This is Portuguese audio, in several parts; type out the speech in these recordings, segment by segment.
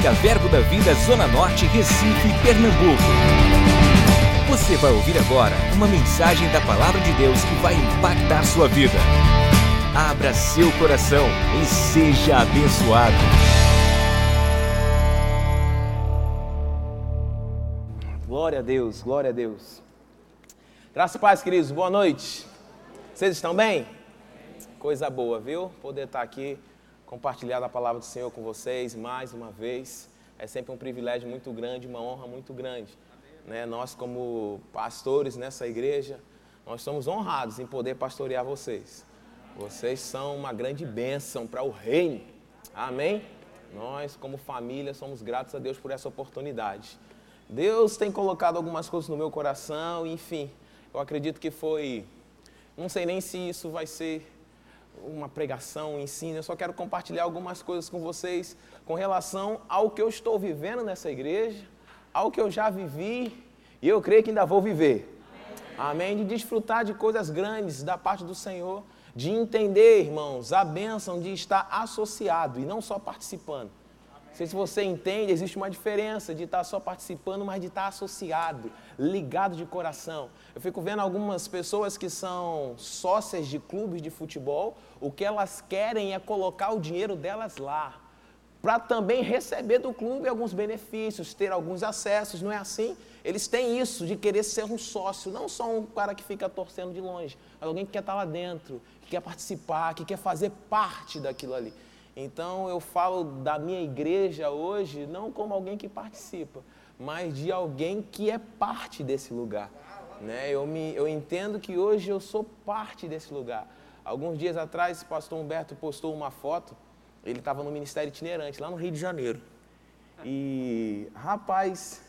Música Verbo da Vida Zona Norte, Recife, Pernambuco. Você vai ouvir agora uma mensagem da Palavra de Deus que vai impactar sua vida. Abra seu coração e seja abençoado. Glória a Deus, glória a Deus. Graças e paz, queridos, boa noite. Vocês estão bem? Coisa boa, viu? Poder estar aqui compartilhar a palavra do Senhor com vocês mais uma vez. É sempre um privilégio muito grande, uma honra muito grande. Né? Nós, como pastores nessa igreja, nós somos honrados em poder pastorear vocês. Vocês são uma grande bênção para o reino. Amém? Nós, como família, somos gratos a Deus por essa oportunidade. Deus tem colocado algumas coisas no meu coração, enfim, eu acredito que foi. Não sei nem se isso vai ser uma pregação, um ensino, eu só quero compartilhar algumas coisas com vocês com relação ao que eu estou vivendo nessa igreja, ao que eu já vivi e eu creio que ainda vou viver. Amém? De desfrutar de coisas grandes da parte do Senhor, de entender, irmãos, a bênção de estar associado e não só participando. Não sei se você entende, existe uma diferença de estar só participando, mas de estar associado, ligado de coração. Eu fico vendo algumas pessoas que são sócias de clubes de futebol, o que elas querem é colocar o dinheiro delas lá, para também receber do clube alguns benefícios, ter alguns acessos, não é assim? Eles têm isso de querer ser um sócio, não só um cara que fica torcendo de longe, mas alguém que quer estar lá dentro, que quer participar, que quer fazer parte daquilo ali. Então eu falo da minha igreja hoje não como alguém que participa, mas de alguém que é parte desse lugar. Né? Eu, me, eu entendo que hoje eu sou parte desse lugar. Alguns dias atrás, o pastor Humberto postou uma foto, ele estava no Ministério Itinerante, lá no Rio de Janeiro. E, rapaz,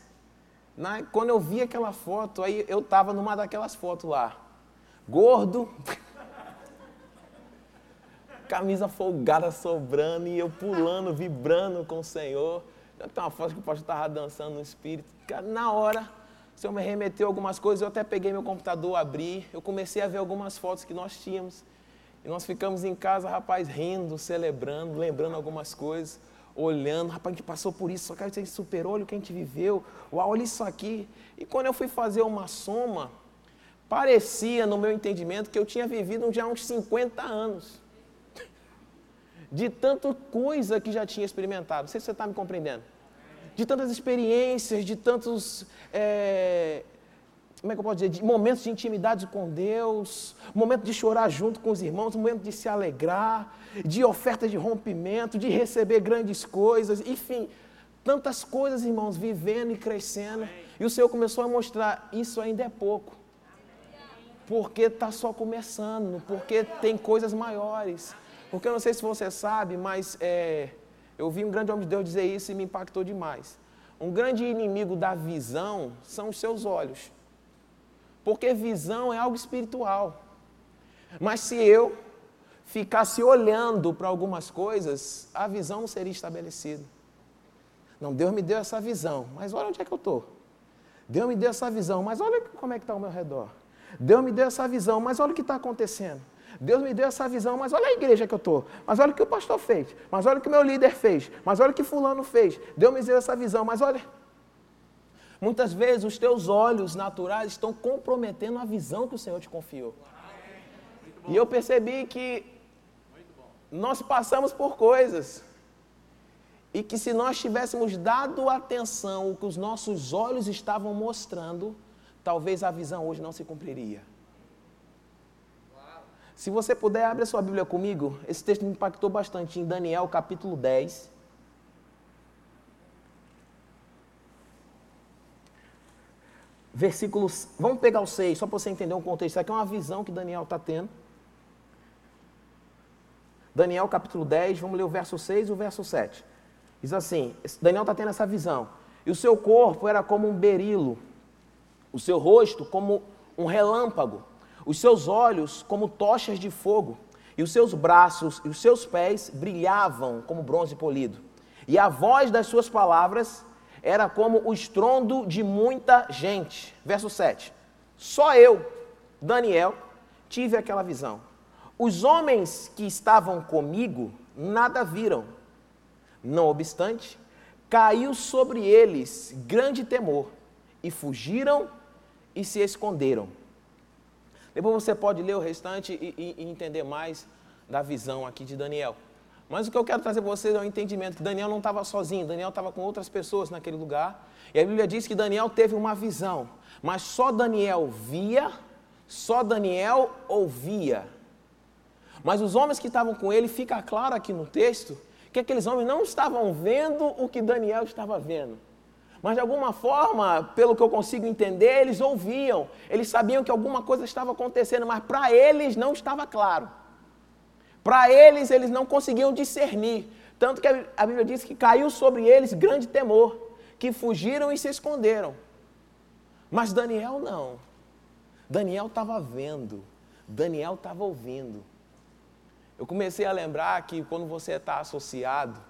na, quando eu vi aquela foto, aí eu estava numa daquelas fotos lá, gordo, camisa folgada sobrando e eu pulando, vibrando com o Senhor. Tem uma foto que o pastor estava dançando no espírito. Na hora, o Senhor me remeteu algumas coisas, eu até peguei meu computador, abri, eu comecei a ver algumas fotos que nós tínhamos. E nós ficamos em casa, rapaz, rindo, celebrando, lembrando algumas coisas, olhando, rapaz, a gente passou por isso, só que a gente superou, olha o que a gente viveu, uau, olha isso aqui. E quando eu fui fazer uma soma, parecia, no meu entendimento, que eu tinha vivido já uns 50 anos de tanta coisa que já tinha experimentado. Não sei se você está me compreendendo. De tantas experiências, de tantos. É, como é que eu posso dizer? De momentos de intimidade com Deus, momento de chorar junto com os irmãos, momento de se alegrar, de oferta de rompimento, de receber grandes coisas, enfim, tantas coisas, irmãos, vivendo e crescendo. E o Senhor começou a mostrar: isso ainda é pouco. Porque está só começando, porque tem coisas maiores. Porque eu não sei se você sabe, mas é, eu vi um grande homem de Deus dizer isso e me impactou demais. Um grande inimigo da visão são os seus olhos. Porque visão é algo espiritual. Mas se eu ficasse olhando para algumas coisas, a visão não seria estabelecida. Não, Deus me deu essa visão, mas olha onde é que eu estou. Deus me deu essa visão, mas olha como é que está ao meu redor. Deus me deu essa visão, mas olha o que está acontecendo. Deus me deu essa visão, mas olha a igreja que eu estou, mas olha o que o pastor fez, mas olha o que o meu líder fez, mas olha o que fulano fez. Deus me deu essa visão, mas olha. Muitas vezes os teus olhos naturais estão comprometendo a visão que o Senhor te confiou. E eu percebi que nós passamos por coisas e que se nós tivéssemos dado atenção ao que os nossos olhos estavam mostrando, talvez a visão hoje não se cumpriria. Se você puder, abre a sua Bíblia comigo. Esse texto me impactou bastante em Daniel capítulo 10. Versículos. Vamos pegar o 6, só para você entender um contexto. Isso aqui é uma visão que Daniel está tendo. Daniel capítulo 10, vamos ler o verso 6 e o verso 7. Diz assim: Daniel está tendo essa visão. E o seu corpo era como um berilo, o seu rosto como um relâmpago os seus olhos como tochas de fogo, e os seus braços e os seus pés brilhavam como bronze polido. E a voz das suas palavras era como o estrondo de muita gente. Verso 7. Só eu, Daniel, tive aquela visão. Os homens que estavam comigo nada viram. Não obstante, caiu sobre eles grande temor, e fugiram e se esconderam. Depois você pode ler o restante e, e, e entender mais da visão aqui de Daniel. Mas o que eu quero trazer para vocês é o entendimento que Daniel não estava sozinho, Daniel estava com outras pessoas naquele lugar. E a Bíblia diz que Daniel teve uma visão, mas só Daniel via, só Daniel ouvia. Mas os homens que estavam com ele, fica claro aqui no texto, que aqueles homens não estavam vendo o que Daniel estava vendo. Mas de alguma forma, pelo que eu consigo entender, eles ouviam, eles sabiam que alguma coisa estava acontecendo, mas para eles não estava claro. Para eles, eles não conseguiam discernir. Tanto que a Bíblia diz que caiu sobre eles grande temor, que fugiram e se esconderam. Mas Daniel não. Daniel estava vendo, Daniel estava ouvindo. Eu comecei a lembrar que quando você está associado,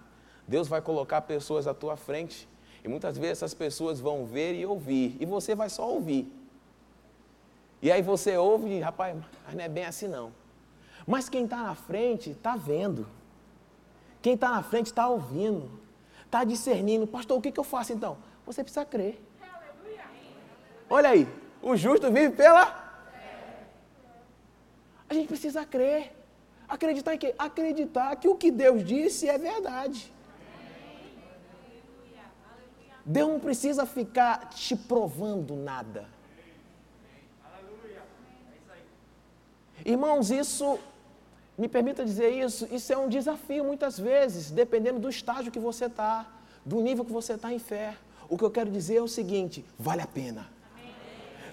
Deus vai colocar pessoas à tua frente e muitas vezes essas pessoas vão ver e ouvir e você vai só ouvir. E aí você ouve e, rapaz, mas não é bem assim não. Mas quem está na frente está vendo. Quem está na frente está ouvindo. Está discernindo. Pastor, o que, que eu faço então? Você precisa crer. Olha aí, o justo vive pela. A gente precisa crer. Acreditar em quê? Acreditar que o que Deus disse é verdade. Deus não precisa ficar te provando nada. Irmãos, isso me permita dizer isso, isso é um desafio muitas vezes, dependendo do estágio que você está, do nível que você está em fé. O que eu quero dizer é o seguinte: vale a pena.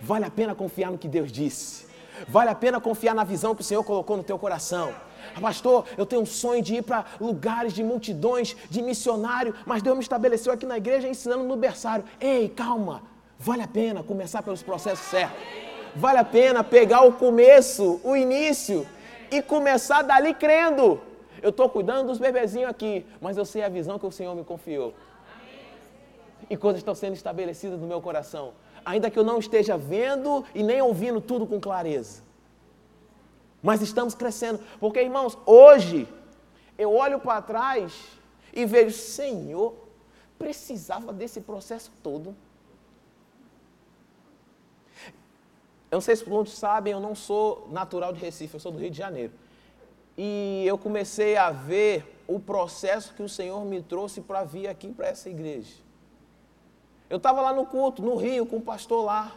Vale a pena confiar no que Deus disse. Vale a pena confiar na visão que o Senhor colocou no teu coração. Pastor, eu tenho um sonho de ir para lugares de multidões, de missionário, mas Deus me estabeleceu aqui na igreja ensinando no berçário. Ei, calma, vale a pena começar pelos processos certos. Vale a pena pegar o começo, o início, e começar dali crendo. Eu estou cuidando dos bebezinhos aqui, mas eu sei a visão que o Senhor me confiou. E coisas estão sendo estabelecidas no meu coração, ainda que eu não esteja vendo e nem ouvindo tudo com clareza. Mas estamos crescendo, porque irmãos, hoje eu olho para trás e vejo, Senhor, precisava desse processo todo. Eu não sei se muitos sabem, eu não sou natural de Recife, eu sou do Rio de Janeiro. E eu comecei a ver o processo que o Senhor me trouxe para vir aqui para essa igreja. Eu estava lá no culto, no Rio, com o pastor lá.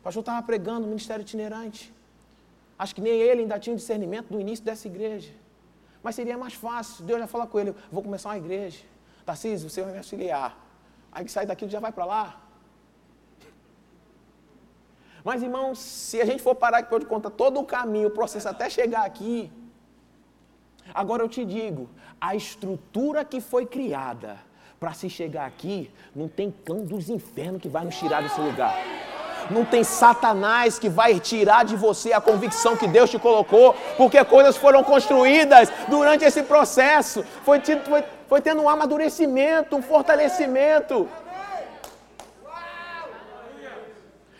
O pastor estava pregando, ministério itinerante. Acho que nem ele ainda tinha discernimento do início dessa igreja. Mas seria mais fácil. Deus já fala com ele: vou começar uma igreja. Tarcísio, você vai me auxiliar. Aí que sai daqui, já vai para lá. Mas, irmãos, se a gente for parar aqui para contar todo o caminho, o processo até chegar aqui, agora eu te digo, a estrutura que foi criada para se chegar aqui, não tem cão dos infernos que vai nos tirar desse lugar. Não tem Satanás que vai tirar de você a convicção que Deus te colocou, porque coisas foram construídas durante esse processo. Foi, foi, foi tendo um amadurecimento, um fortalecimento.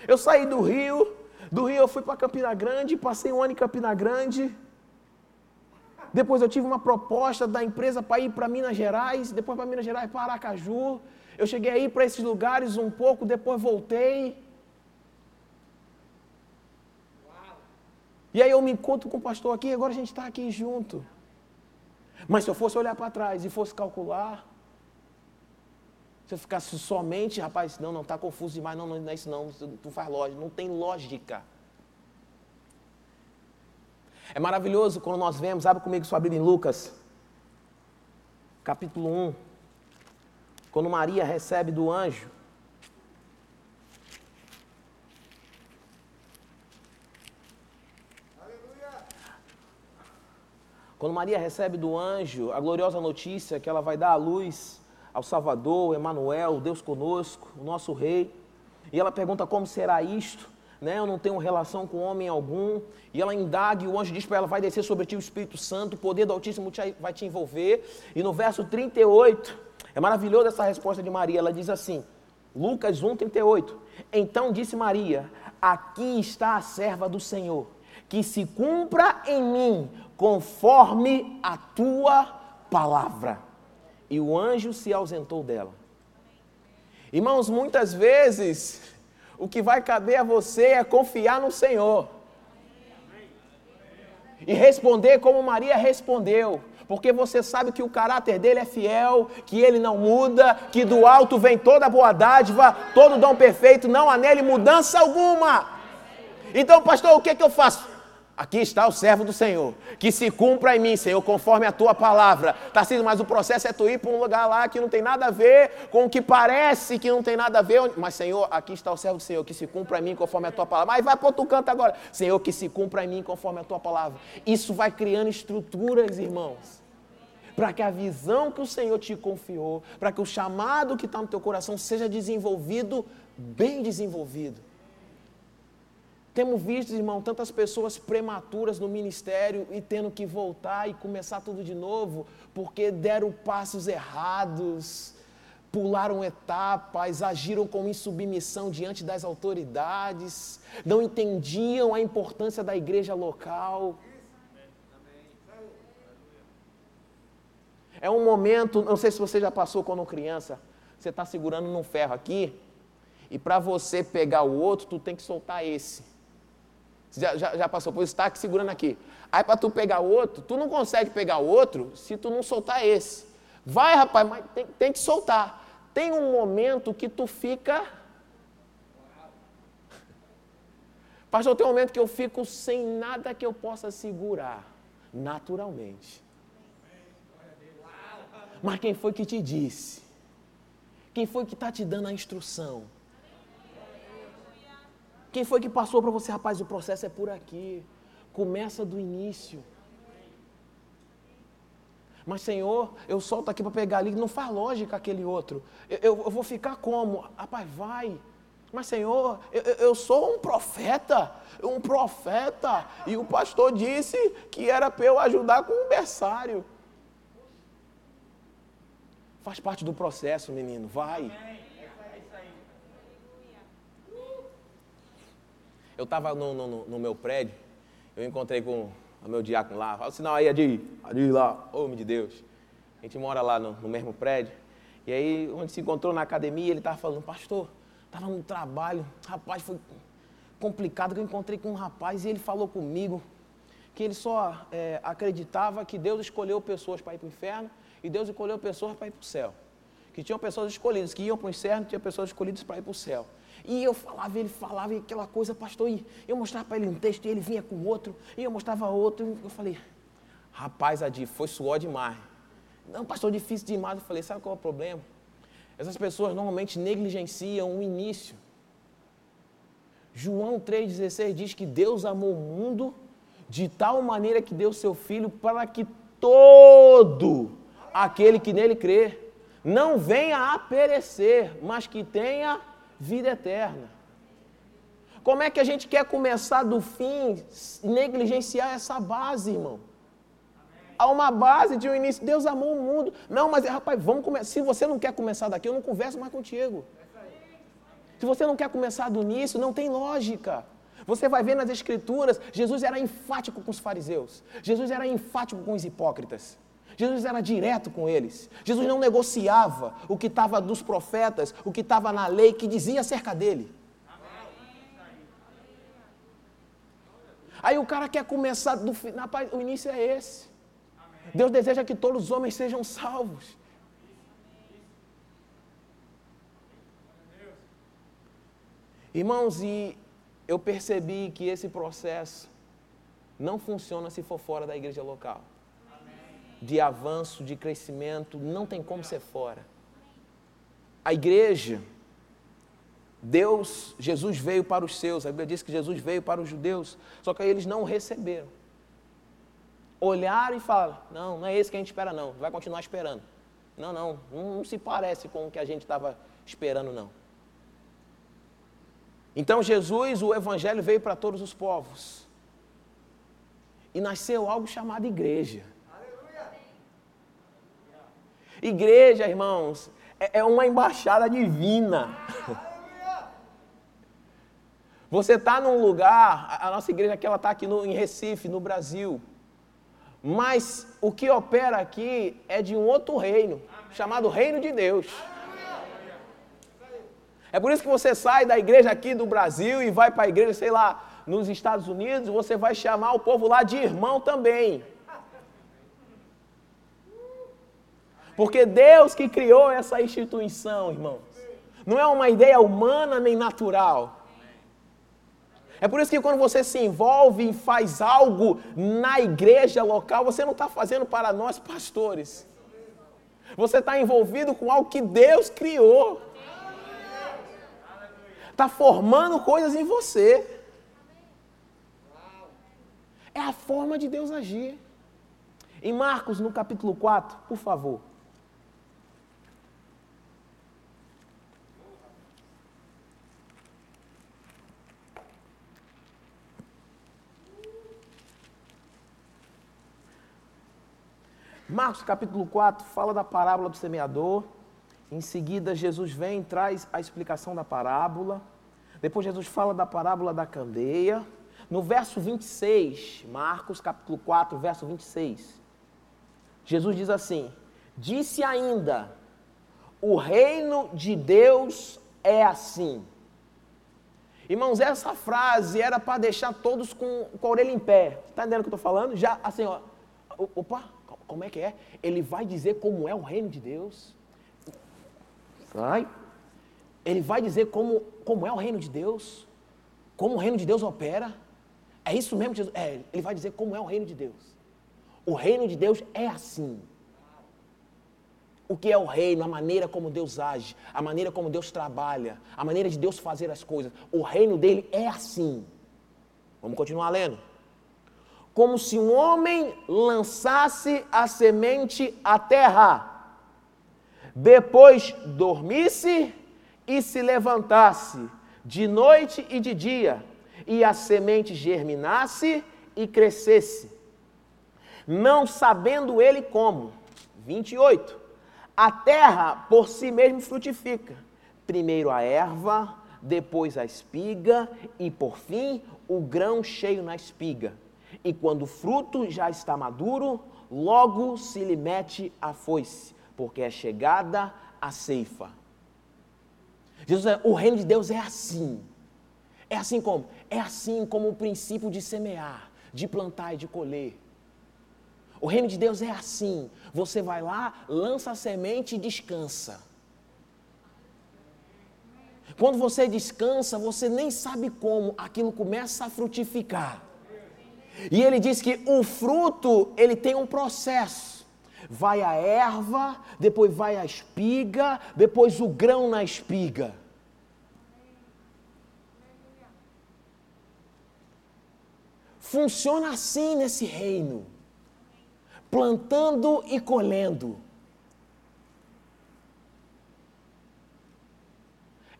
Eu saí do Rio, do Rio eu fui para Campina Grande, passei um ano em Campina Grande. Depois eu tive uma proposta da empresa para ir para Minas Gerais, depois para Minas Gerais, para Aracaju. Eu cheguei aí para esses lugares um pouco, depois voltei. E aí eu me encontro com o pastor aqui, agora a gente está aqui junto. Mas se eu fosse olhar para trás e fosse calcular, se eu ficasse somente, rapaz, não, não, está confuso demais, não, não é isso não, tu faz lógica, não tem lógica. É maravilhoso quando nós vemos, abre comigo sua Bíblia em Lucas, capítulo 1, quando Maria recebe do anjo, Quando Maria recebe do anjo a gloriosa notícia que ela vai dar à luz ao Salvador, Emanuel, Deus conosco, o nosso rei. E ela pergunta como será isto, né? Eu não tenho relação com homem algum. E ela indaga e o anjo diz para ela: vai descer sobre ti o Espírito Santo, o poder do Altíssimo vai te envolver. E no verso 38, é maravilhoso essa resposta de Maria. Ela diz assim: Lucas 1, 38. Então disse Maria: Aqui está a serva do Senhor, que se cumpra em mim conforme a tua palavra. E o anjo se ausentou dela. Irmãos, muitas vezes o que vai caber a você é confiar no Senhor. E responder como Maria respondeu porque você sabe que o caráter dele é fiel, que ele não muda, que do alto vem toda boa dádiva, todo dom perfeito, não há nele mudança alguma. Então, pastor, o que, é que eu faço? Aqui está o servo do Senhor, que se cumpra em mim, Senhor, conforme a tua palavra. Tarcísio, mas o processo é tu ir para um lugar lá que não tem nada a ver com o que parece que não tem nada a ver. Mas, Senhor, aqui está o servo do Senhor, que se cumpra em mim conforme a tua palavra. Mas vai para outro canto agora. Senhor, que se cumpra em mim conforme a tua palavra. Isso vai criando estruturas, irmãos para que a visão que o Senhor te confiou, para que o chamado que está no teu coração seja desenvolvido, bem desenvolvido. Temos visto, irmão, tantas pessoas prematuras no ministério e tendo que voltar e começar tudo de novo, porque deram passos errados, pularam etapas, agiram com insubmissão diante das autoridades, não entendiam a importância da igreja local. É um momento, não sei se você já passou quando criança, você está segurando num ferro aqui, e para você pegar o outro, tu tem que soltar esse. Já, já, já passou por isso, está aqui segurando aqui. Aí para tu pegar outro, tu não consegue pegar outro se tu não soltar esse. Vai, rapaz, mas tem, tem que soltar. Tem um momento que tu fica. Pastor, tem um momento que eu fico sem nada que eu possa segurar, naturalmente. Mas quem foi que te disse? Quem foi que está te dando a instrução? Quem foi que passou para você, rapaz, o processo é por aqui. Começa do início. Mas, Senhor, eu solto aqui para pegar ali, não faz lógica aquele outro. Eu, eu, eu, vou ficar como? Rapaz, vai. Mas, Senhor, eu, eu sou um profeta, um profeta. E o pastor disse que era para eu ajudar com o berçário. Faz parte do processo, menino. Vai. Eu estava no, no, no, meu prédio, eu encontrei com o meu diácono lá. Fala o sinal aí, Adi. Adi lá, homem de Deus. A gente mora lá no, no mesmo prédio. E aí, onde se encontrou na academia, ele estava falando, pastor, estava no trabalho. Rapaz, foi complicado que eu encontrei com um rapaz e ele falou comigo que ele só é, acreditava que Deus escolheu pessoas para ir para o inferno e Deus escolheu pessoas para ir para o céu. Que tinham pessoas escolhidas, que iam para o inferno, tinha pessoas escolhidas para ir para o céu. E eu falava, ele falava, e aquela coisa, pastor, e eu mostrava para ele um texto, e ele vinha com outro, e eu mostrava outro, e eu falei, rapaz, Adi, foi suor demais. Não, pastor, difícil demais. Eu falei, sabe qual é o problema? Essas pessoas normalmente negligenciam o início. João 3,16 diz que Deus amou o mundo de tal maneira que deu seu Filho para que todo aquele que nele crê, não venha a perecer, mas que tenha vida eterna. Como é que a gente quer começar do fim, negligenciar essa base, irmão? Há uma base de um início. Deus amou o mundo. Não, mas rapaz, vamos começar. Se você não quer começar daqui, eu não converso mais contigo. Se você não quer começar do início, não tem lógica. Você vai ver nas Escrituras, Jesus era enfático com os fariseus. Jesus era enfático com os hipócritas. Jesus era direto com eles. Jesus não negociava o que estava dos profetas, o que estava na lei que dizia acerca dele. Aí o cara quer começar do final, o início é esse. Deus deseja que todos os homens sejam salvos. Irmãos, e eu percebi que esse processo não funciona se for fora da igreja local de avanço, de crescimento, não tem como ser fora. A igreja, Deus, Jesus veio para os seus, a Bíblia diz que Jesus veio para os judeus, só que eles não receberam. Olharam e falaram: não, não é esse que a gente espera, não, vai continuar esperando. Não, não, não se parece com o que a gente estava esperando, não. Então Jesus, o Evangelho veio para todos os povos. E nasceu algo chamado igreja. Igreja, irmãos, é, é uma embaixada divina. Você está num lugar, a nossa igreja aqui ela está aqui no, em Recife, no Brasil. Mas o que opera aqui é de um outro reino, chamado Reino de Deus. É por isso que você sai da igreja aqui do Brasil e vai para a igreja, sei lá, nos Estados Unidos, você vai chamar o povo lá de irmão também. Porque Deus que criou essa instituição, irmãos, não é uma ideia humana nem natural. É por isso que quando você se envolve e faz algo na igreja local, você não está fazendo para nós pastores. Você está envolvido com algo que Deus criou. Está formando coisas em você. É a forma de Deus agir. Em Marcos, no capítulo 4, por favor. Marcos capítulo 4 fala da parábola do semeador. Em seguida, Jesus vem e traz a explicação da parábola. Depois, Jesus fala da parábola da candeia. No verso 26, Marcos capítulo 4, verso 26, Jesus diz assim: Disse ainda, o reino de Deus é assim. Irmãos, essa frase era para deixar todos com, com a orelha em pé. Está entendendo o que eu estou falando? Já assim, ó. Opa, como é que é? Ele vai dizer como é o reino de Deus. Vai. Ele vai dizer como, como é o reino de Deus. Como o reino de Deus opera. É isso mesmo Jesus. É, ele vai dizer como é o reino de Deus. O reino de Deus é assim. O que é o reino, a maneira como Deus age, a maneira como Deus trabalha, a maneira de Deus fazer as coisas. O reino dele é assim. Vamos continuar lendo como se um homem lançasse a semente à terra, depois dormisse e se levantasse, de noite e de dia, e a semente germinasse e crescesse, não sabendo ele como. 28. A terra por si mesmo frutifica, primeiro a erva, depois a espiga e por fim o grão cheio na espiga e quando o fruto já está maduro, logo se lhe mete a foice, porque é chegada a ceifa. Jesus, o reino de Deus é assim. É assim como? É assim como o princípio de semear, de plantar e de colher. O reino de Deus é assim. Você vai lá, lança a semente e descansa. Quando você descansa, você nem sabe como aquilo começa a frutificar. E ele diz que o fruto, ele tem um processo. Vai a erva, depois vai a espiga, depois o grão na espiga. Funciona assim nesse reino. Plantando e colhendo.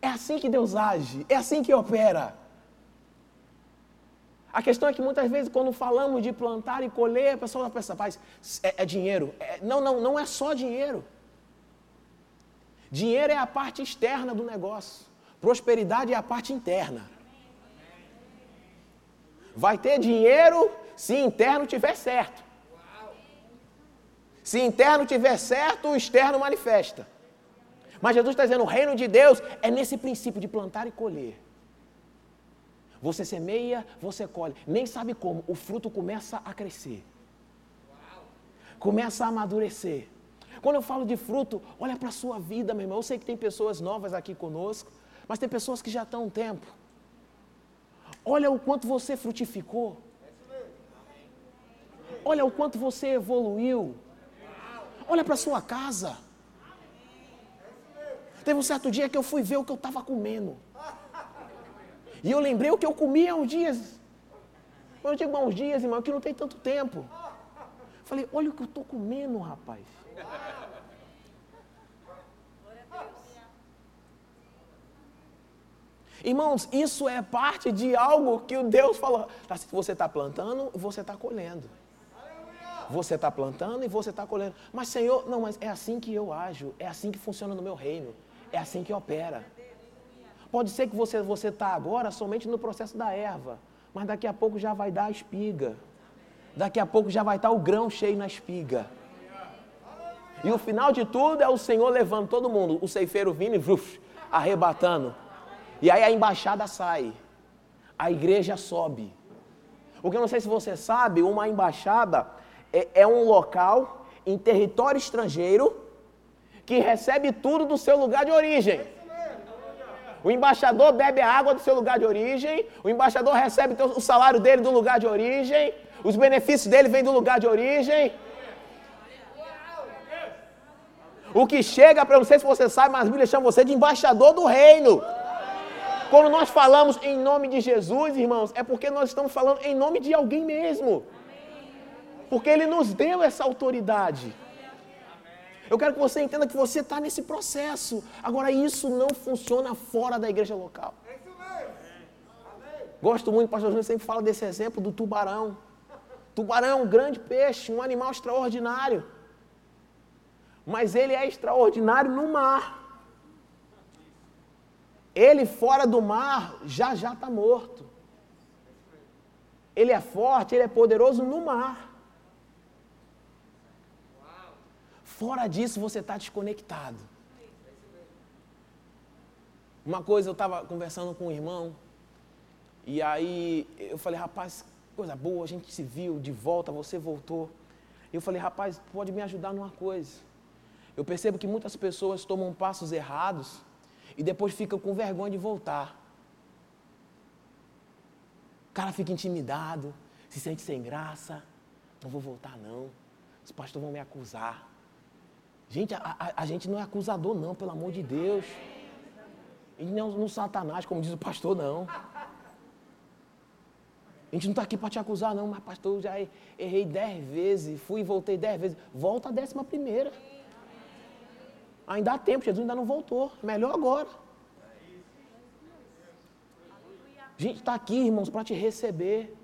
É assim que Deus age, é assim que opera. A questão é que muitas vezes, quando falamos de plantar e colher, a pessoa pensa, rapaz, é, é dinheiro. É, não, não, não é só dinheiro. Dinheiro é a parte externa do negócio. Prosperidade é a parte interna. Vai ter dinheiro se interno tiver certo. Se interno tiver certo, o externo manifesta. Mas Jesus está dizendo: o reino de Deus é nesse princípio de plantar e colher. Você semeia, você colhe. Nem sabe como. O fruto começa a crescer. Começa a amadurecer. Quando eu falo de fruto, olha para a sua vida, meu irmão. Eu sei que tem pessoas novas aqui conosco, mas tem pessoas que já estão um tempo. Olha o quanto você frutificou. Olha o quanto você evoluiu. Olha para a sua casa. Teve um certo dia que eu fui ver o que eu estava comendo. E eu lembrei o que eu comia há uns dias. Eu digo há uns dias, irmão, que não tem tanto tempo. Falei, olha o que eu estou comendo, rapaz. Irmãos, isso é parte de algo que o Deus falou. Tá, você está plantando, você está colhendo. Você está plantando e você está colhendo. Mas, Senhor, não, mas é assim que eu ajo, é assim que funciona no meu reino, é assim que opera. Pode ser que você você está agora somente no processo da erva, mas daqui a pouco já vai dar a espiga. Daqui a pouco já vai estar o grão cheio na espiga. E o final de tudo é o Senhor levando todo mundo, o ceifeiro vindo e vruf, arrebatando. E aí a embaixada sai, a igreja sobe. Porque eu não sei se você sabe, uma embaixada é, é um local em território estrangeiro que recebe tudo do seu lugar de origem. O embaixador bebe a água do seu lugar de origem, o embaixador recebe o salário dele do lugar de origem, os benefícios dele vêm do lugar de origem. O que chega para, não sei se você sabe, mas a Bíblia chama você de embaixador do reino. Quando nós falamos em nome de Jesus, irmãos, é porque nós estamos falando em nome de alguém mesmo. Porque Ele nos deu essa autoridade. Eu quero que você entenda que você está nesse processo. Agora, isso não funciona fora da igreja local. Gosto muito, o pastor Júnior sempre fala desse exemplo do tubarão. Tubarão é um grande peixe, um animal extraordinário. Mas ele é extraordinário no mar. Ele fora do mar já já está morto. Ele é forte, ele é poderoso no mar. Fora disso, você está desconectado. Uma coisa, eu estava conversando com um irmão, e aí eu falei, rapaz, coisa boa, a gente se viu de volta, você voltou. Eu falei, rapaz, pode me ajudar numa coisa. Eu percebo que muitas pessoas tomam passos errados e depois ficam com vergonha de voltar. O cara fica intimidado, se sente sem graça. Não vou voltar, não. Os pastores vão me acusar. Gente, a, a, a gente não é acusador, não, pelo amor de Deus. E não, não Satanás, como diz o pastor, não. A gente não está aqui para te acusar, não, mas pastor, eu já errei dez vezes, fui e voltei dez vezes. Volta a décima primeira. Ainda há tempo, Jesus ainda não voltou. Melhor agora. A gente está aqui, irmãos, para te receber.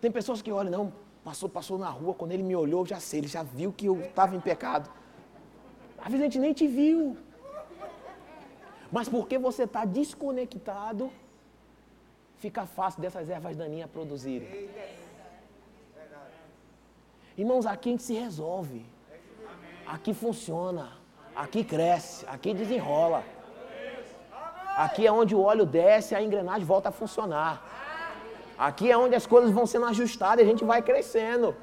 Tem pessoas que olham, não, passou, passou na rua, quando ele me olhou, já sei, ele já viu que eu estava em pecado. Às vezes a gente nem te viu. Mas porque você está desconectado, fica fácil dessas ervas daninhas produzirem. Irmãos, aqui a gente se resolve. Aqui funciona. Aqui cresce, aqui desenrola. Aqui é onde o óleo desce a engrenagem volta a funcionar. Aqui é onde as coisas vão sendo ajustadas e a gente vai crescendo.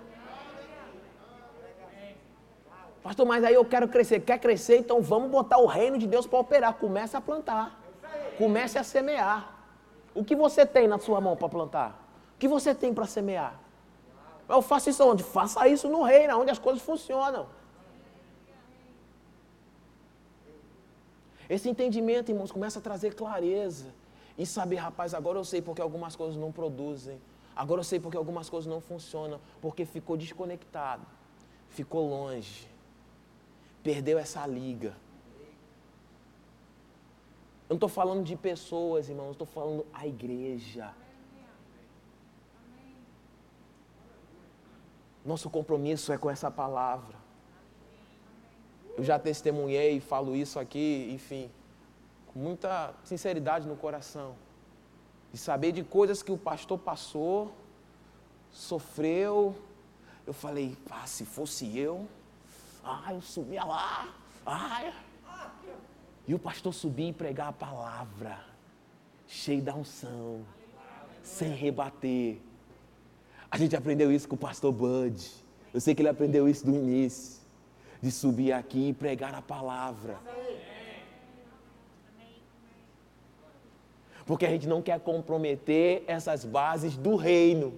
Pastor, mas aí eu quero crescer. Quer crescer? Então vamos botar o reino de Deus para operar. Comece a plantar. Comece a semear. O que você tem na sua mão para plantar? O que você tem para semear? Eu faço isso onde? Faça isso no reino, onde as coisas funcionam. Esse entendimento, irmãos, começa a trazer clareza. E saber, rapaz, agora eu sei porque algumas coisas não produzem. Agora eu sei porque algumas coisas não funcionam. Porque ficou desconectado. Ficou longe. Perdeu essa liga. Eu não estou falando de pessoas, irmãos. Estou falando a igreja. Nosso compromisso é com essa palavra. Eu já testemunhei e falo isso aqui, enfim, com muita sinceridade no coração. De saber de coisas que o pastor passou, sofreu. Eu falei, ah, se fosse eu, ah, eu subia lá. Ah. E o pastor subia e pregar a palavra, cheio da unção, sem rebater. A gente aprendeu isso com o pastor Bud. Eu sei que ele aprendeu isso do início de subir aqui e pregar a palavra. Porque a gente não quer comprometer essas bases do reino.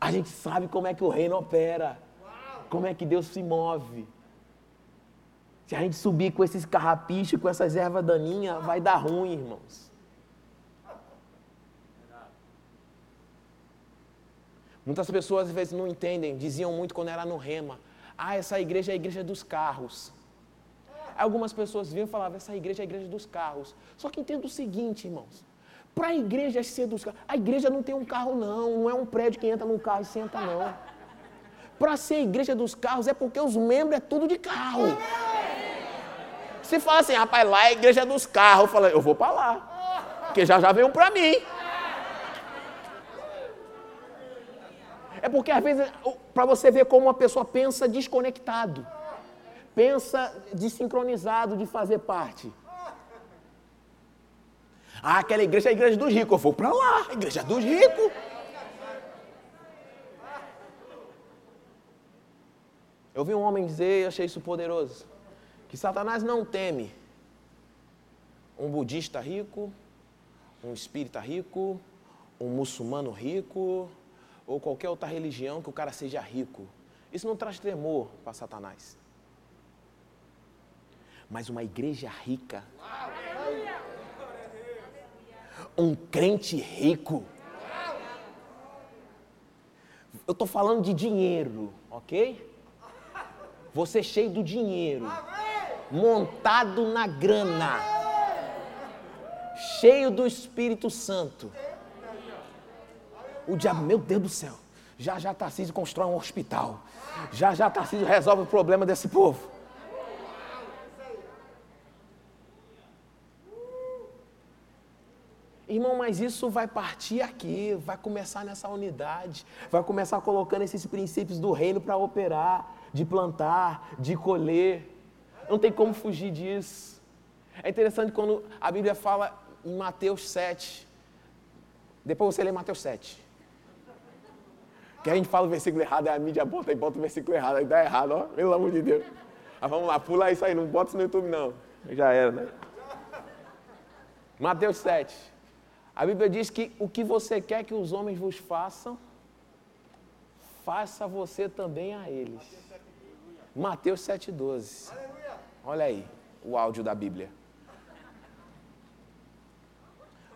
A gente sabe como é que o reino opera, como é que Deus se move. Se a gente subir com esses carrapichos, com essas ervas daninhas, vai dar ruim, irmãos. Muitas pessoas às vezes não entendem, diziam muito quando era no rema. Ah, essa igreja é a igreja dos carros. Algumas pessoas vinham e falavam, essa igreja é a igreja dos carros. Só que entenda o seguinte, irmãos. Para a igreja ser dos carros, a igreja não tem um carro, não. Não é um prédio que entra num carro e senta, não. Para ser a igreja dos carros é porque os membros é tudo de carro. Se fala assim, rapaz, lá é a igreja dos carros, eu falo, eu vou para lá. Porque já já veio um para mim. É porque às vezes, para você ver como uma pessoa pensa desconectado. pensa desincronizado de fazer parte. Ah, aquela igreja é a igreja dos ricos. Eu vou para lá, igreja dos ricos. Eu vi um homem dizer, e achei isso poderoso, que Satanás não teme um budista rico, um espírita rico, um muçulmano rico, ou qualquer outra religião que o cara seja rico. Isso não traz tremor para Satanás. Mas uma igreja rica, um crente rico. Eu estou falando de dinheiro, ok? Você cheio do dinheiro, montado na grana, cheio do Espírito Santo. O diabo, meu Deus do céu, já já Tarcísio constrói um hospital. Já já Tarcísio resolve o problema desse povo. Irmão, mas isso vai partir aqui, vai começar nessa unidade, vai começar colocando esses princípios do reino para operar, de plantar, de colher. Não tem como fugir disso. É interessante quando a Bíblia fala em Mateus 7. Depois você lê Mateus 7. Que a gente fala o versículo errado, aí a mídia bota e bota o versículo errado, aí dá errado, ó, pelo amor de Deus. Mas vamos lá, pula isso aí, não bota isso no YouTube não. Já era, né? Mateus 7. A Bíblia diz que o que você quer que os homens vos façam, faça você também a eles. Mateus 7,12. Olha aí o áudio da Bíblia.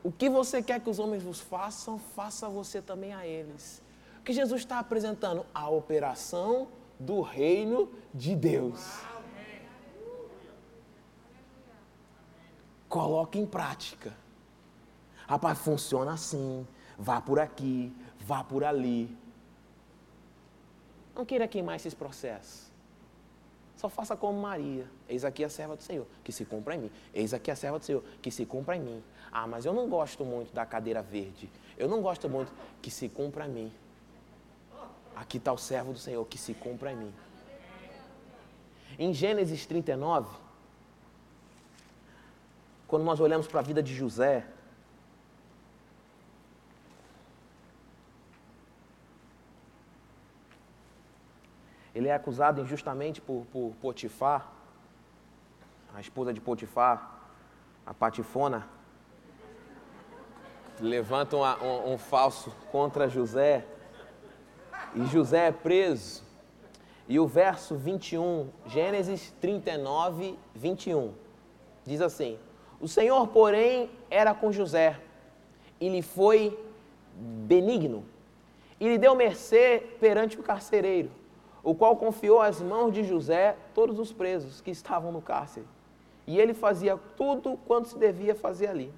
O que você quer que os homens vos façam, faça você também a eles. O que Jesus está apresentando? A operação do reino de Deus. Coloque em prática. Rapaz, funciona assim. Vá por aqui, vá por ali. Não queira queimar esses processos. Só faça como Maria. Eis aqui a serva do Senhor, que se cumpra em mim. Eis aqui a serva do Senhor, que se cumpra em mim. Ah, mas eu não gosto muito da cadeira verde. Eu não gosto muito que se cumpra em mim. Aqui está o servo do Senhor, que se cumpra em mim. Em Gênesis 39, quando nós olhamos para a vida de José, Ele é acusado injustamente por, por Potifar, a esposa de Potifar, a Patifona. Levanta um, um, um falso contra José. E José é preso. E o verso 21, Gênesis 39, 21, diz assim: O Senhor, porém, era com José, e lhe foi benigno, e lhe deu mercê perante o carcereiro o qual confiou às mãos de José todos os presos que estavam no cárcere. E ele fazia tudo quanto se devia fazer ali.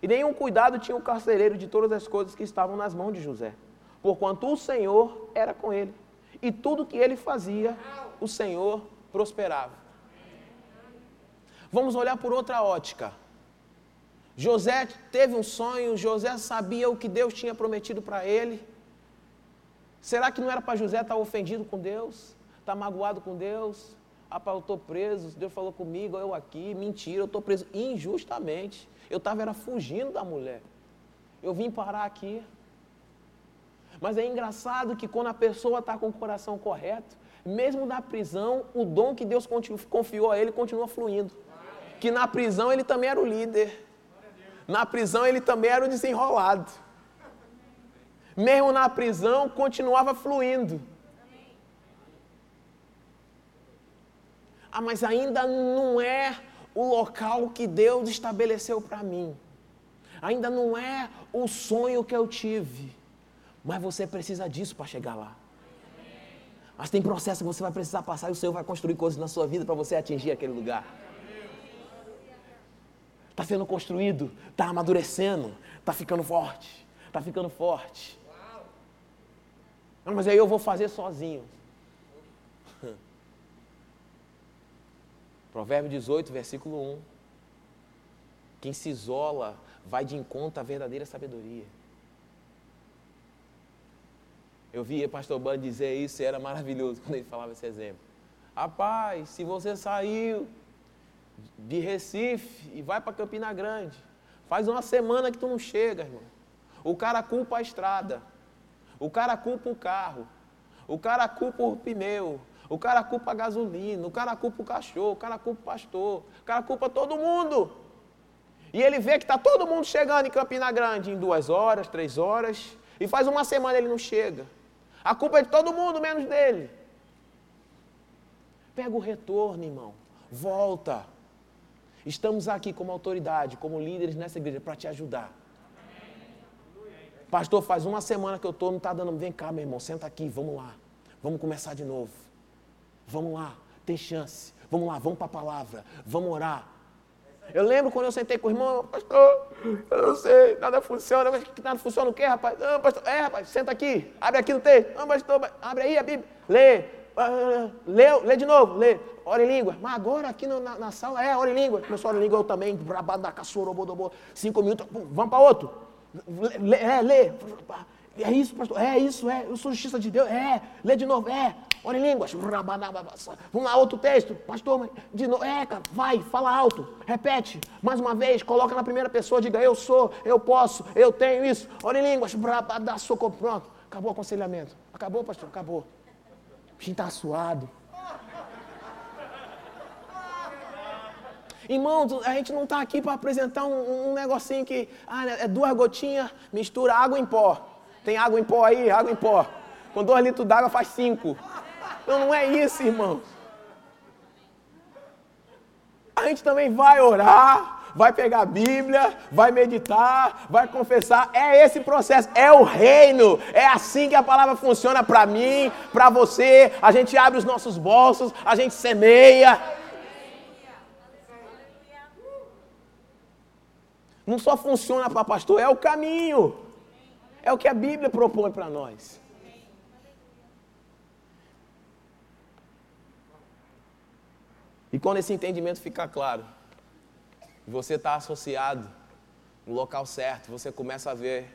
E nenhum cuidado tinha o carcereiro de todas as coisas que estavam nas mãos de José, porquanto o Senhor era com ele. E tudo que ele fazia, o Senhor prosperava. Vamos olhar por outra ótica. José teve um sonho, José sabia o que Deus tinha prometido para ele. Será que não era para José estar ofendido com Deus? Estar magoado com Deus? Ah, eu estou preso, Deus falou comigo, eu aqui, mentira, eu estou preso injustamente. Eu estava era fugindo da mulher. Eu vim parar aqui. Mas é engraçado que quando a pessoa está com o coração correto, mesmo na prisão, o dom que Deus confiou a ele continua fluindo. Que na prisão ele também era o líder. Na prisão ele também era o desenrolado mesmo na prisão, continuava fluindo. Ah, mas ainda não é o local que Deus estabeleceu para mim. Ainda não é o sonho que eu tive. Mas você precisa disso para chegar lá. Mas tem processo que você vai precisar passar e o Senhor vai construir coisas na sua vida para você atingir aquele lugar. Está sendo construído, está amadurecendo, está ficando forte, está ficando forte. Mas aí eu vou fazer sozinho. Provérbio 18, versículo 1. Quem se isola vai de encontro à verdadeira sabedoria. Eu via pastor Ban dizer isso e era maravilhoso quando ele falava esse exemplo. Rapaz, se você saiu de Recife e vai para Campina Grande, faz uma semana que tu não chega, irmão. O cara culpa a estrada. O cara culpa o carro. O cara culpa o pneu. O cara culpa a gasolina. O cara culpa o cachorro. O cara culpa o pastor. O cara culpa todo mundo. E ele vê que está todo mundo chegando em Campina Grande em duas horas, três horas. E faz uma semana ele não chega. A culpa é de todo mundo, menos dele. Pega o retorno, irmão. Volta. Estamos aqui como autoridade, como líderes nessa igreja, para te ajudar. Pastor, faz uma semana que eu estou, não está dando. Vem cá, meu irmão, senta aqui, vamos lá. Vamos começar de novo. Vamos lá, tem chance. Vamos lá, vamos para a palavra. Vamos orar. Eu lembro quando eu sentei com o irmão, pastor, eu não sei, nada funciona. Nada funciona o quê, rapaz? Não, pastor, é, rapaz, senta aqui, abre aqui no texto. Não, pastor, abre aí a Bíblia, lê. Uh, lê, lê de novo, lê. Ora em língua. Mas agora aqui no, na, na, sala, é, ora em língua. Começou a orar em língua, eu também, brabadacaçorobodobo, cinco minutos, pum, vamos para outro. Lê, é, lê. É isso, pastor, é isso, é. Eu sou justiça de Deus, é. Lê de novo, é. Ora em línguas. Vamos lá, outro texto. Pastor, de novo. É, cara, vai, fala alto. Repete. Mais uma vez, coloca na primeira pessoa, diga eu sou, eu posso, eu tenho isso. Ora em línguas. Pronto. Acabou o aconselhamento. Acabou, pastor? Acabou. O bichinho está suado. Irmãos, a gente não está aqui para apresentar um, um, negocinho que ah, é duas gotinhas, mistura água em pó. Tem água em pó aí? Água em pó. Com dois litros d'água faz cinco. Não, não é isso, irmão. A gente também vai orar, vai pegar a Bíblia, vai meditar, vai confessar. É esse processo, é o reino. É assim que a palavra funciona para mim, para você. A gente abre os nossos bolsos, a gente semeia. Não só funciona para pastor, é o caminho. É o que a Bíblia propõe para nós. E quando esse entendimento ficar claro, você está associado no local certo, você começa a ver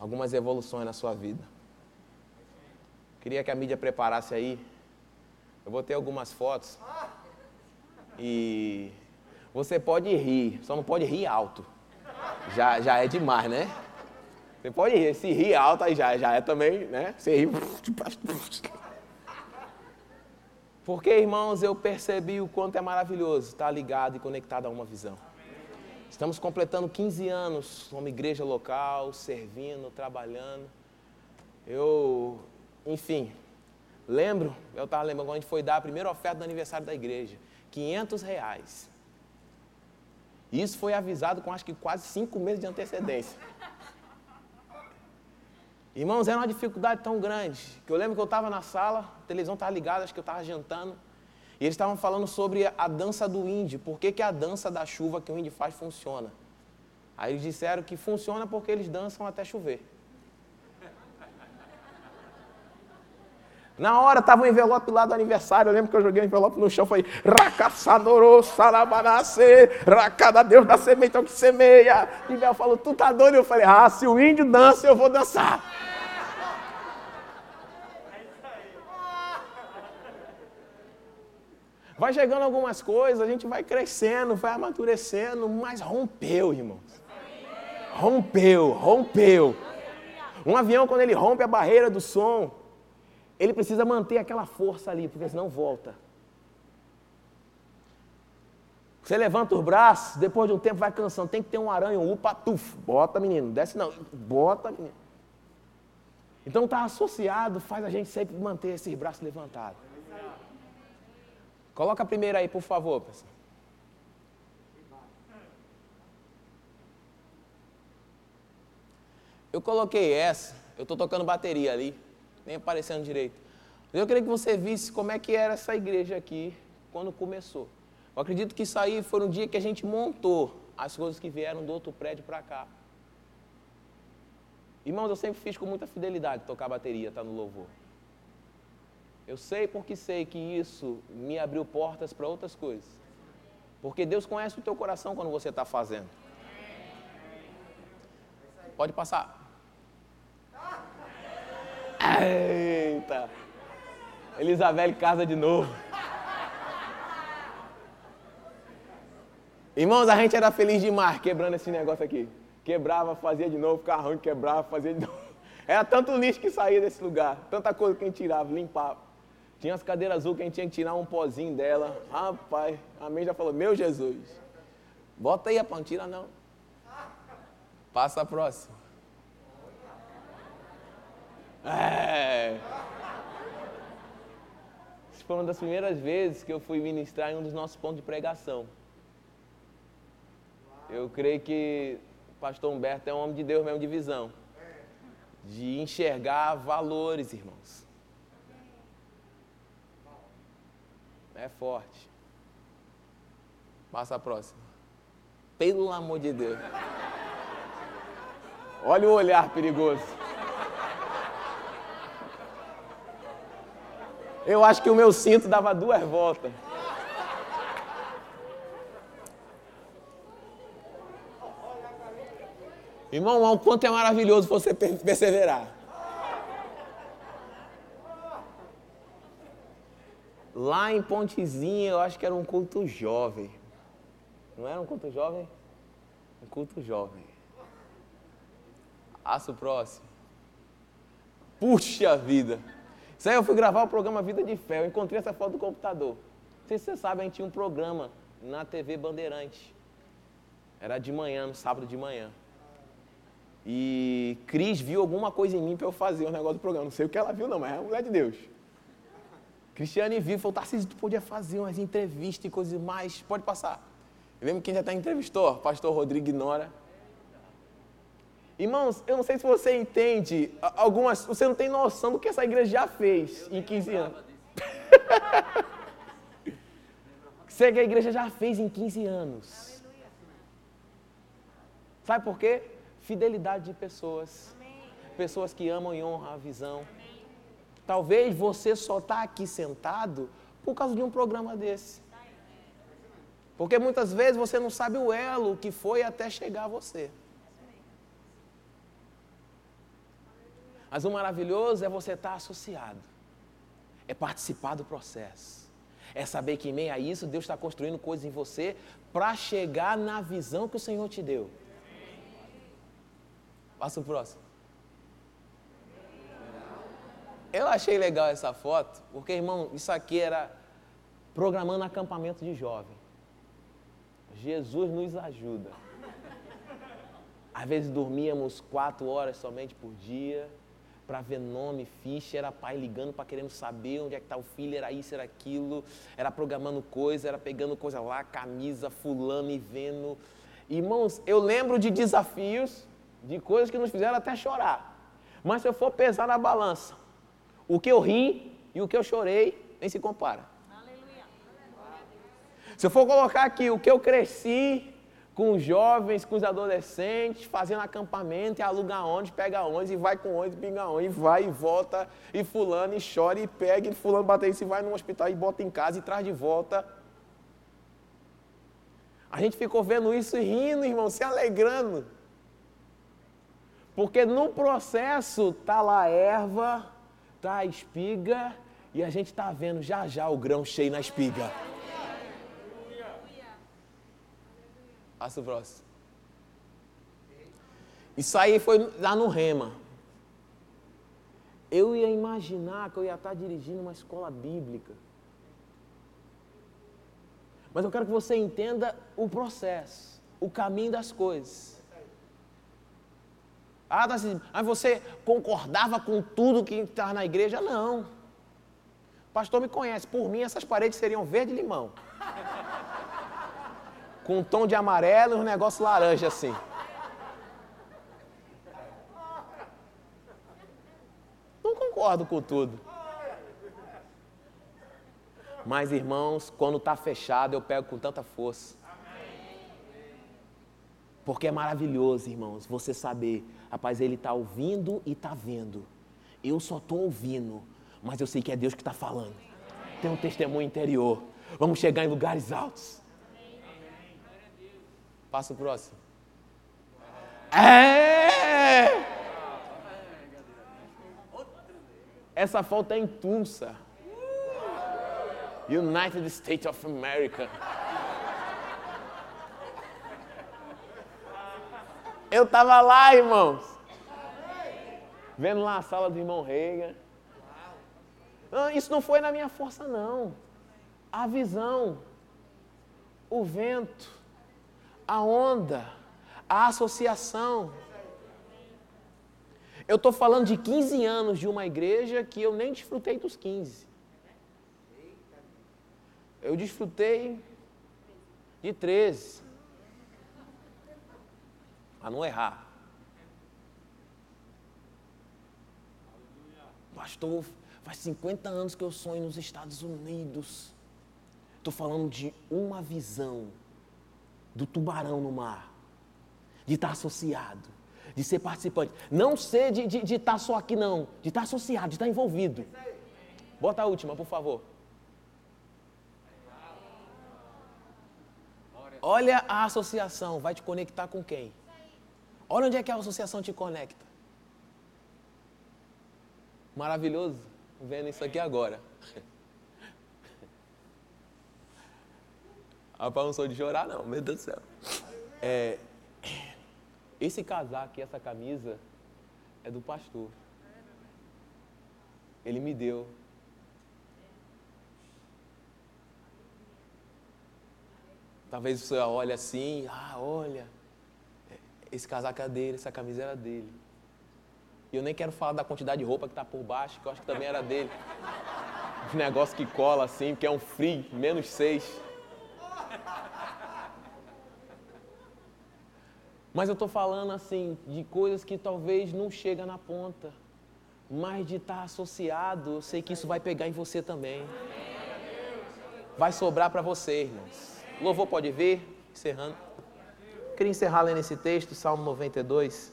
algumas evoluções na sua vida. Queria que a mídia preparasse aí. Eu vou ter algumas fotos. E você pode rir, só não pode rir alto. Já, já é demais, né? Você pode rir, se rir alto aí já, já é também, né? Você ri. Porque, irmãos, eu percebi o quanto é maravilhoso estar ligado e conectado a uma visão. Estamos completando 15 anos como igreja local, servindo, trabalhando. Eu, enfim, lembro, eu estava lembrando quando a gente foi dar a primeira oferta do aniversário da igreja, 500 reais. Isso foi avisado com acho que quase cinco meses de antecedência. Irmãos, era uma dificuldade tão grande que eu lembro que eu estava na sala, a televisão estava ligada, acho que eu estava jantando, e eles estavam falando sobre a dança do índio, por que, que a dança da chuva que o índio faz funciona. Aí eles disseram que funciona porque eles dançam até chover. Na hora estava o um envelope lá do aniversário, eu lembro que eu joguei o envelope no chão, falei, Racaçadoro, Salabanacê, Racada Deus da semente é o que semeia. E Bel falou, tu tá doido? Eu falei, ah, se o índio dança, eu vou dançar. Vai chegando algumas coisas, a gente vai crescendo, vai amadurecendo, mas rompeu, irmãos. Rompeu, rompeu. Um avião, quando ele rompe a barreira do som, ele precisa manter aquela força ali, porque senão volta. Você levanta os braços, depois de um tempo vai cansando. Tem que ter um aranha, um upa, tuf. Bota, menino. Desce não. Bota, menino. Então está associado, faz a gente sempre manter esses braços levantados. Coloca a primeira aí, por favor, pessoal. Eu coloquei essa, eu estou tocando bateria ali nem aparecendo direito. Eu queria que você visse como é que era essa igreja aqui quando começou. Eu acredito que isso aí foi um dia que a gente montou as coisas que vieram do outro prédio para cá. Irmãos, eu sempre fiz com muita fidelidade tocar bateria, tá no louvor. Eu sei porque sei que isso me abriu portas para outras coisas. Porque Deus conhece o teu coração quando você está fazendo. Pode passar. Eita! Elisabelle casa de novo. Irmãos, a gente era feliz demais quebrando esse negócio aqui. Quebrava, fazia de novo, ficava ruim, quebrava, fazia de novo. Era tanto lixo que saía desse lugar, tanta coisa que a gente tirava, limpava. Tinha as cadeiras azul que a gente tinha que tirar um pozinho dela. Rapaz, a mãe já falou: Meu Jesus, bota aí a pão, tira não. Passa a próxima. É. Foi uma das primeiras vezes que eu fui ministrar em um dos nossos pontos de pregação. Eu creio que o pastor Humberto é um homem de Deus mesmo de visão. De enxergar valores, irmãos. É forte. Passa a próxima. Pelo amor de Deus. Olha o olhar perigoso. Eu acho que o meu cinto dava duas voltas. Irmão, o quanto é maravilhoso você perseverar. Lá em Pontezinha, eu acho que era um culto jovem. Não era um culto jovem? Um culto jovem. Aço próximo. Puxa vida. Aí eu fui gravar o programa Vida de Fé. Eu encontrei essa foto do computador. Não sei se você sabe, a gente tinha um programa na TV Bandeirante. Era de manhã, no sábado de manhã. E Cris viu alguma coisa em mim para eu fazer o um negócio do programa. Não sei o que ela viu, não, mas é mulher de Deus. Cristiane viu e falou: Tarcísio, tu podia fazer umas entrevistas e coisas mais. Pode passar. Eu lembro quem já está entrevistou, pastor Rodrigo Nora. Irmãos, eu não sei se você entende, algumas, você não tem noção do que essa igreja já fez em 15 anos. Sei que a igreja já fez em 15 anos. Sabe por quê? fidelidade de pessoas. Pessoas que amam e honram a visão. Talvez você só está aqui sentado por causa de um programa desse. Porque muitas vezes você não sabe o elo que foi até chegar a você. Mas o maravilhoso é você estar tá associado, é participar do processo, é saber que em meio a isso Deus está construindo coisas em você para chegar na visão que o Senhor te deu. Passa o próximo. Eu achei legal essa foto, porque, irmão, isso aqui era programando acampamento de jovem. Jesus nos ajuda. Às vezes dormíamos quatro horas somente por dia para ver nome, ficha, era pai ligando para querendo saber onde é que está o filho, era isso, era aquilo, era programando coisa, era pegando coisa lá, camisa, fulano e vendo. Irmãos, eu lembro de desafios de coisas que nos fizeram até chorar. Mas se eu for pesar na balança, o que eu ri e o que eu chorei nem se compara. Se eu for colocar aqui o que eu cresci com os jovens, com os adolescentes, fazendo acampamento e aluga onde, pega onde, e vai com onde, pinga onde, e vai e volta, e fulano, e chora, e pega, e fulano bate isso, e vai no hospital, e bota em casa, e traz de volta. A gente ficou vendo isso e rindo, irmão, se alegrando. Porque no processo tá lá a erva, tá a espiga e a gente está vendo já já o grão cheio na espiga. Passa o próximo. Isso aí foi lá no Rema. Eu ia imaginar que eu ia estar dirigindo uma escola bíblica. Mas eu quero que você entenda o processo, o caminho das coisas. Ah, tá assim, mas você concordava com tudo que estava na igreja? Não. O pastor me conhece. Por mim, essas paredes seriam verde limão. Com um tom de amarelo e um negócio laranja assim. Não concordo com tudo. Mas, irmãos, quando está fechado, eu pego com tanta força. Porque é maravilhoso, irmãos, você saber Rapaz, ele está ouvindo e está vendo. Eu só estou ouvindo, mas eu sei que é Deus que está falando. Tem um testemunho interior. Vamos chegar em lugares altos. Passa o próximo. É! Essa foto é em Tulsa. United States of America. Eu estava lá, irmãos. Vendo lá a sala do irmão Reagan. Isso não foi na minha força, não. A visão, o vento, a onda, a associação. Eu estou falando de 15 anos de uma igreja que eu nem desfrutei dos 15. Eu desfrutei de 13. Para não errar. Pastor, faz 50 anos que eu sonho nos Estados Unidos. Estou falando de uma visão do tubarão no mar, de estar associado, de ser participante. Não ser de, de, de estar só aqui, não, de estar associado, de estar envolvido. Bota a última, por favor. Olha a associação, vai te conectar com quem? Olha onde é que a associação te conecta. Maravilhoso, vendo isso aqui agora. Rapaz, não sou de chorar, não, meu Deus do céu. É, esse casaco e essa camisa é do pastor. Ele me deu. Talvez você olhe assim, ah, olha, esse casaco é dele, essa camisa era dele. E eu nem quero falar da quantidade de roupa que está por baixo, que eu acho que também era dele. Um negócio que cola assim, que é um frio, menos seis. Mas eu estou falando assim de coisas que talvez não chega na ponta. Mas de estar tá associado, eu sei que isso vai pegar em você também. Vai sobrar para você, irmãos. Louvor pode vir, encerrando. Queria encerrar lendo esse texto, Salmo 92.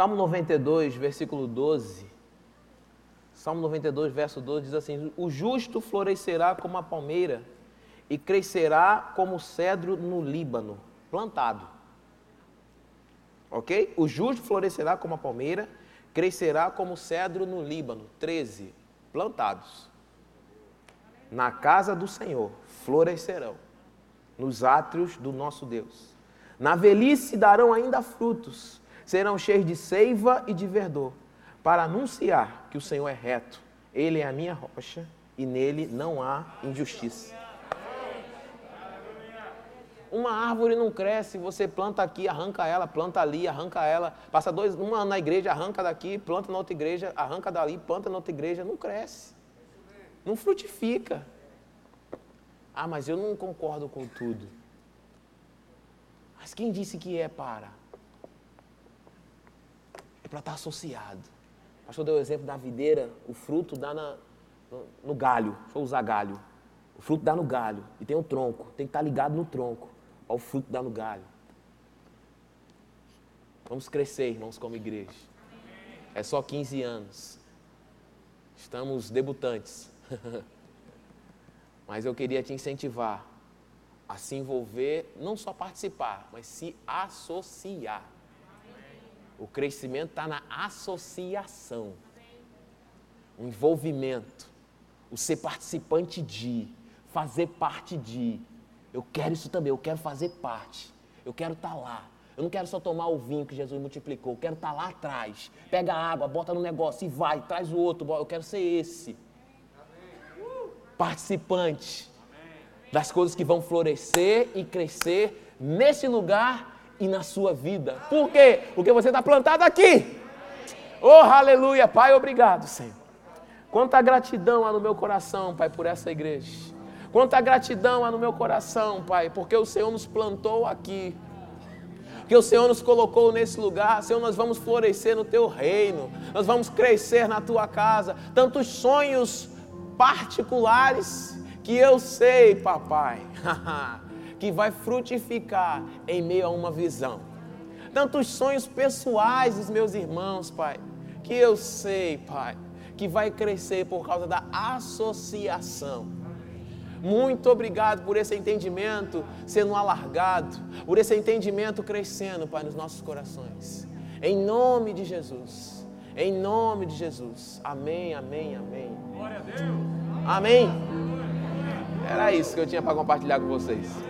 Salmo 92, versículo 12. Salmo 92, verso 12 diz assim: O justo florescerá como a palmeira e crescerá como cedro no Líbano, plantado. Ok? O justo florescerá como a palmeira, crescerá como cedro no Líbano. 13. Plantados. Na casa do Senhor florescerão, nos átrios do nosso Deus. Na velhice darão ainda frutos, serão cheios de seiva e de verdor, para anunciar que o Senhor é reto, Ele é a minha rocha e nele não há injustiça. Uma árvore não cresce, você planta aqui, arranca ela, planta ali, arranca ela, passa dois, um ano na igreja, arranca daqui, planta na outra igreja, arranca dali, planta na outra igreja, não cresce. Não frutifica. Ah, mas eu não concordo com tudo. Mas quem disse que é para? Para estar associado. O pastor deu o exemplo da videira, o fruto dá na, no, galho. Deixa eu usar galho. O fruto dá no galho e tem um tronco, tem que estar ligado no tronco ao fruto dá no galho. Vamos crescer, irmãos, como igreja. É só 15 anos. Estamos debutantes. mas eu queria te incentivar a se envolver, não só participar, mas se associar. O crescimento está na associação, o envolvimento, o ser participante de, fazer parte de. Eu quero isso também, eu quero fazer parte. Eu quero estar tá lá. Eu não quero só tomar o vinho que Jesus multiplicou, eu quero estar tá lá atrás. Pega a água, bota no negócio e vai, traz o outro. Eu quero ser esse. Participante das coisas que vão florescer e crescer nesse lugar e na sua vida. Por quê? Porque você está plantado aqui. Oh, aleluia, Pai, obrigado, Senhor. Quanta gratidão há no meu coração, Pai, por essa igreja. Quanta gratidão há no meu coração, Pai, porque o Senhor nos plantou aqui. Que o Senhor nos colocou nesse lugar, Senhor, nós vamos florescer no teu reino, nós vamos crescer na tua casa. Tantos sonhos particulares que eu sei, papai, que vai frutificar em meio a uma visão. Tantos sonhos pessoais dos meus irmãos, pai, que eu sei, pai, que vai crescer por causa da associação muito obrigado por esse entendimento sendo alargado, por esse entendimento crescendo, Pai, nos nossos corações. Em nome de Jesus. Em nome de Jesus. Amém, amém, amém. Glória a Deus. Amém. Era isso que eu tinha para compartilhar com vocês.